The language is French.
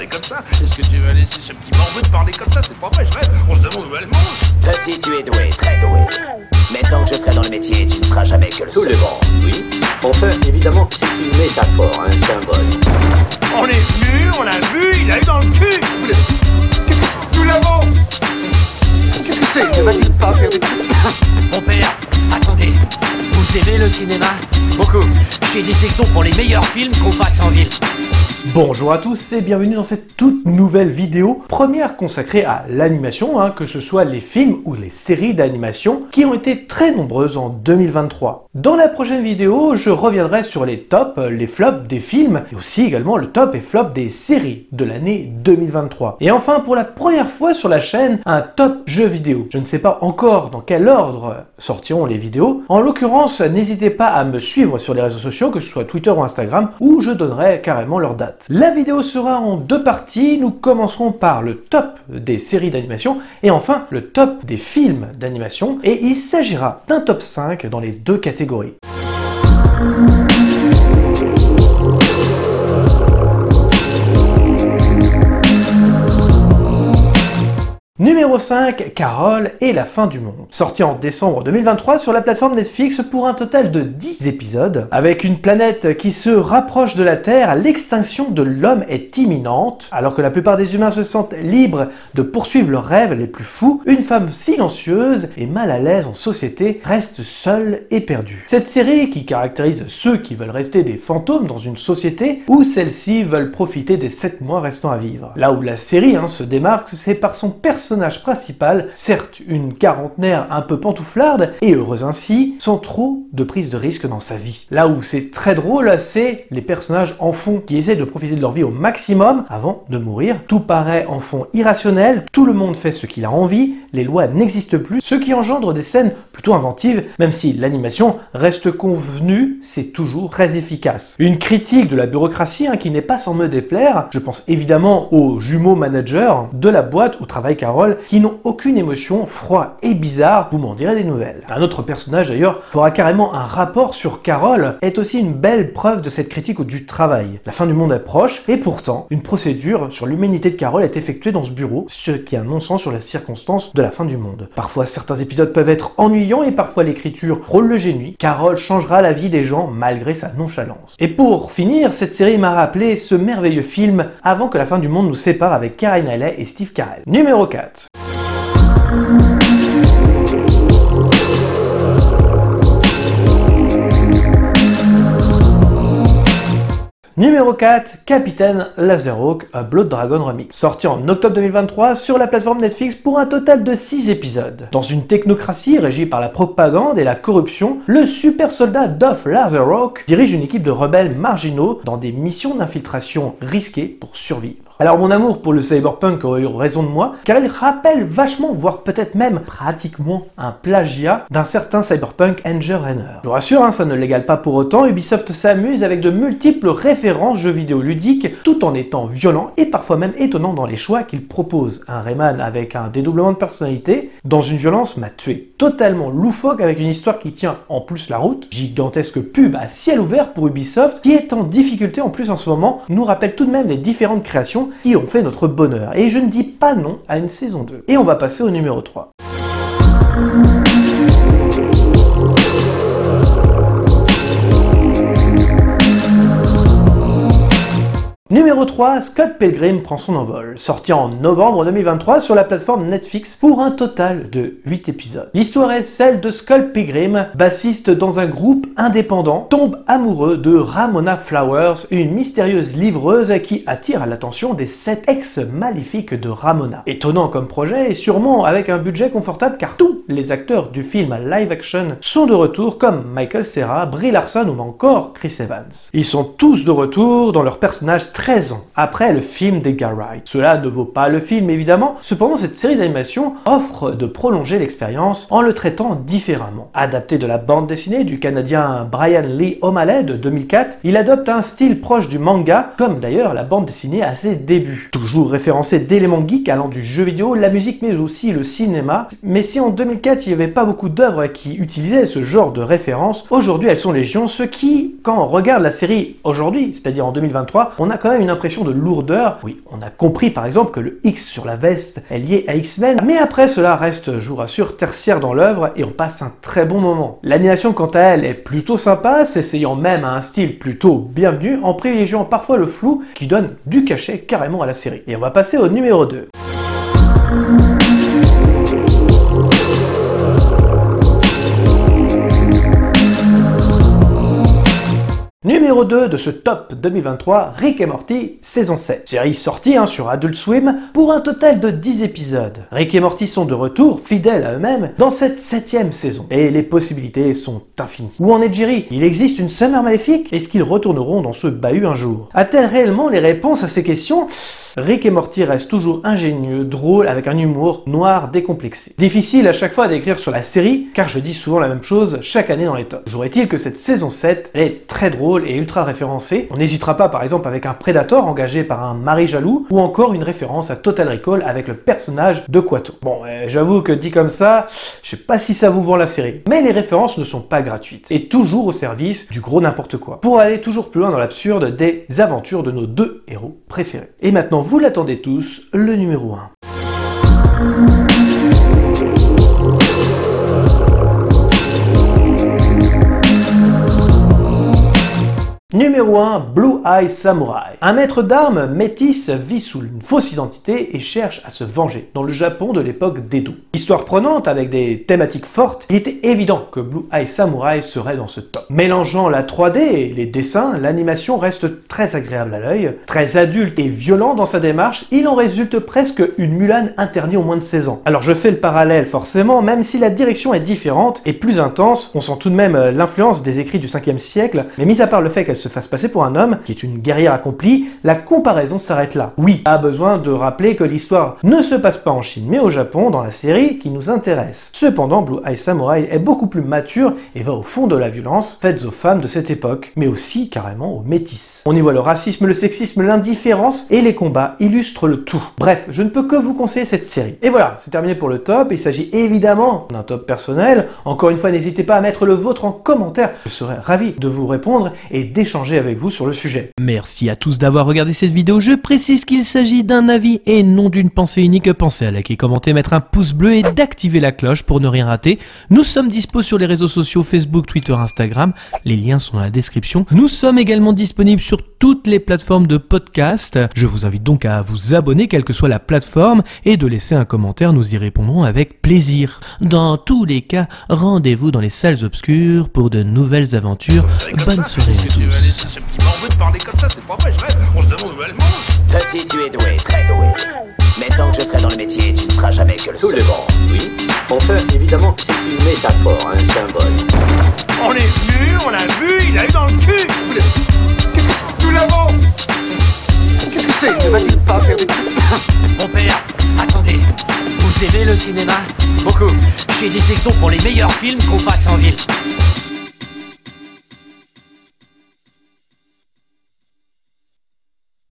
parler comme ça Est-ce que tu vas laisser ce petit morveux te parler comme ça? C'est pas vrai, je rêve. On se demande où elle mange. Petit, tu es doué, très doué. Mais tant que je serai dans le métier, tu ne seras jamais que le Tout seul. le monde, oui. Enfin, évidemment, c'est une métaphore, un symbole. On est venu, on l'a vu, il a eu dans le cul Vous l'avez- Qu'est-ce que c'est Nous l'avons Qu'est-ce que c'est? Va-t-il pas faire des Mon père, attendez. Vous aimez le cinéma? Beaucoup. Des sections pour les meilleurs films qu'on passe en ville. Bonjour à tous et bienvenue dans cette toute nouvelle vidéo, première consacrée à l'animation, hein, que ce soit les films ou les séries d'animation qui ont été très nombreuses en 2023. Dans la prochaine vidéo, je reviendrai sur les tops, les flops des films et aussi également le top et flop des séries de l'année 2023. Et enfin, pour la première fois sur la chaîne, un top jeu vidéo. Je ne sais pas encore dans quel ordre sortiront les vidéos. En l'occurrence, n'hésitez pas à me suivre sur les réseaux sociaux, que ce soit Twitter ou Instagram, où je donnerai carrément leur date. La vidéo sera en deux parties. Nous commencerons par le top des séries d'animation et enfin le top des films d'animation. Et il s'agira d'un top 5 dans les deux catégories. Numéro 5, Carole et la fin du monde. Sorti en décembre 2023 sur la plateforme Netflix pour un total de 10 épisodes. Avec une planète qui se rapproche de la Terre, l'extinction de l'homme est imminente. Alors que la plupart des humains se sentent libres de poursuivre leurs rêves les plus fous, une femme silencieuse et mal à l'aise en société reste seule et perdue. Cette série qui caractérise ceux qui veulent rester des fantômes dans une société ou celles-ci veulent profiter des 7 mois restants à vivre. Là où la série hein, se démarque, c'est par son personnage principal, certes une quarantenaire un peu pantouflarde, et heureuse ainsi, sans trop de prise de risque dans sa vie. Là où c'est très drôle, c'est les personnages en fond qui essaient de profiter de leur vie au maximum avant de mourir. Tout paraît en fond irrationnel, tout le monde fait ce qu'il a envie, les lois n'existent plus, ce qui engendre des scènes plutôt inventives, même si l'animation reste convenue, c'est toujours très efficace. Une critique de la bureaucratie hein, qui n'est pas sans me déplaire, je pense évidemment aux jumeaux managers de la boîte où travaille Carole, qui n'ont aucune émotion, froid et bizarre, vous m'en direz des nouvelles. Un autre personnage d'ailleurs fera carrément un rapport sur Carole, est aussi une belle preuve de cette critique du travail. La fin du monde approche, et pourtant, une procédure sur l'humanité de Carole est effectuée dans ce bureau, ce qui a un non-sens sur la circonstance de la fin du monde. Parfois, certains épisodes peuvent être ennuyants et parfois l'écriture frôle le génie. Carole changera la vie des gens malgré sa nonchalance. Et pour finir, cette série m'a rappelé ce merveilleux film avant que la fin du monde nous sépare avec Karen Knightley et Steve Carell. Numéro 4. Numéro 4, Capitaine Laserhawk, A Blood Dragon Remix. Sorti en octobre 2023 sur la plateforme Netflix pour un total de 6 épisodes. Dans une technocratie régie par la propagande et la corruption, le super soldat Duff Laserhawk dirige une équipe de rebelles marginaux dans des missions d'infiltration risquées pour survivre. Alors mon amour pour le cyberpunk aurait eu raison de moi, car il rappelle vachement, voire peut-être même pratiquement un plagiat d'un certain cyberpunk Engine Runner. Je vous rassure, hein, ça ne l'égale pas pour autant, Ubisoft s'amuse avec de multiples références jeux vidéo ludiques, tout en étant violent et parfois même étonnant dans les choix qu'il propose. Un Rayman avec un dédoublement de personnalité, dans une violence m'a tué. Totalement loufoque avec une histoire qui tient en plus la route, gigantesque pub à ciel ouvert pour Ubisoft, qui est en difficulté en plus en ce moment, nous rappelle tout de même les différentes créations qui ont fait notre bonheur. Et je ne dis pas non à une saison 2. Et on va passer au numéro 3. Numéro 3, Scott Pilgrim prend son envol, sorti en novembre 2023 sur la plateforme Netflix pour un total de 8 épisodes. L'histoire est celle de Scott Pilgrim, bassiste dans un groupe indépendant, tombe amoureux de Ramona Flowers, une mystérieuse livreuse qui attire l'attention des 7 ex maléfiques de Ramona. Étonnant comme projet et sûrement avec un budget confortable car tous les acteurs du film live action sont de retour comme Michael Cera, Brie Larson ou encore Chris Evans. Ils sont tous de retour dans leurs personnages 13 ans après le film d'Edgar Wright. Cela ne vaut pas le film évidemment, cependant cette série d'animation offre de prolonger l'expérience en le traitant différemment. Adapté de la bande dessinée du Canadien Brian Lee O'Malley de 2004, il adopte un style proche du manga, comme d'ailleurs la bande dessinée à ses débuts. Toujours référencé d'éléments geeks allant du jeu vidéo, la musique mais aussi le cinéma, mais si en 2004 il n'y avait pas beaucoup d'œuvres qui utilisaient ce genre de références, aujourd'hui elles sont légion, ce qui, quand on regarde la série aujourd'hui, c'est-à-dire en 2023, on a quand une impression de lourdeur. Oui, on a compris par exemple que le X sur la veste est lié à X-Men, mais après cela reste, je vous rassure, tertiaire dans l'œuvre et on passe un très bon moment. L'animation quant à elle est plutôt sympa, s'essayant même à un style plutôt bienvenu, en privilégiant parfois le flou qui donne du cachet carrément à la série. Et on va passer au numéro 2. 2 de ce top 2023, Rick et Morty, saison 7. Série sortie hein, sur Adult Swim pour un total de 10 épisodes. Rick et Morty sont de retour, fidèles à eux-mêmes, dans cette septième saison. Et les possibilités sont infinies. Où en est Jerry? Il existe une Summer maléfique? Est-ce qu'ils retourneront dans ce bahut un jour? A-t-elle réellement les réponses à ces questions? Rick et Morty restent toujours ingénieux, drôles, avec un humour noir décomplexé. Difficile à chaque fois d'écrire sur la série, car je dis souvent la même chose chaque année dans les tops. Toujours est-il que cette saison 7 est très drôle et ultra référencée. On n'hésitera pas par exemple avec un Predator engagé par un mari jaloux, ou encore une référence à Total Recall avec le personnage de Quato. Bon, euh, j'avoue que dit comme ça, je sais pas si ça vous vend la série. Mais les références ne sont pas gratuites, et toujours au service du gros n'importe quoi. Pour aller toujours plus loin dans l'absurde des aventures de nos deux héros préférés. Et maintenant, vous l'attendez tous, le numéro 1. Numéro 1, Blue Eye Samurai. Un maître d'armes métis vit sous une fausse identité et cherche à se venger dans le Japon de l'époque d'Edo. Histoire prenante avec des thématiques fortes, il était évident que Blue Eye Samurai serait dans ce top. Mélangeant la 3D et les dessins, l'animation reste très agréable à l'œil, très adulte et violent dans sa démarche, il en résulte presque une Mulan interdite au moins de 16 ans. Alors je fais le parallèle forcément, même si la direction est différente et plus intense, on sent tout de même euh, l'influence des écrits du 5e siècle, mais mis à part le fait qu'elle se fasse passer pour un homme, qui est une guerrière accomplie, la comparaison s'arrête là. Oui, a besoin de rappeler que l'histoire ne se passe pas en Chine, mais au Japon, dans la série qui nous intéresse. Cependant, Blue Eye Samurai est beaucoup plus mature et va au fond de la violence faite aux femmes de cette époque, mais aussi carrément aux métis. On y voit le racisme, le sexisme, l'indifférence et les combats illustrent le tout. Bref, je ne peux que vous conseiller cette série. Et voilà, c'est terminé pour le top. Il s'agit évidemment d'un top personnel. Encore une fois, n'hésitez pas à mettre le vôtre en commentaire. Je serai ravi de vous répondre et d'échanger avec vous sur le sujet. Merci à tous d'avoir regardé cette vidéo. Je précise qu'il s'agit d'un avis et non d'une pensée unique. Pensez à liker, commenter, mettre un pouce bleu et d'activer la cloche pour ne rien rater. Nous sommes dispo sur les réseaux sociaux Facebook, Twitter, Instagram. Les liens sont dans la description. Nous sommes également disponibles sur toutes les plateformes de podcast. Je vous invite donc à vous abonner, quelle que soit la plateforme, et de laisser un commentaire. Nous y répondrons avec plaisir. Dans tous les cas, rendez-vous dans les salles obscures pour de nouvelles aventures. Bonne soirée à tous. Ce petit morveux de parler comme ça, c'est pas vrai, je rêve. On se demande où elle mange. Petit, tu es doué, très doué. Mais tant que je serai dans le métier, tu ne seras jamais que le Tout le second. monde, oui. Enfin, évidemment, c'est une métaphore, un symbole. On est venu, on l'a vu, il a eu dans le cul. Vous le- Qu'est-ce que c'est Nous l'avons Qu'est-ce que c'est Ne va-t-il pas faire des Mon père, attendez. Vous aimez le cinéma? Beaucoup. J'ai des exos pour les meilleurs films qu'on passe en ville.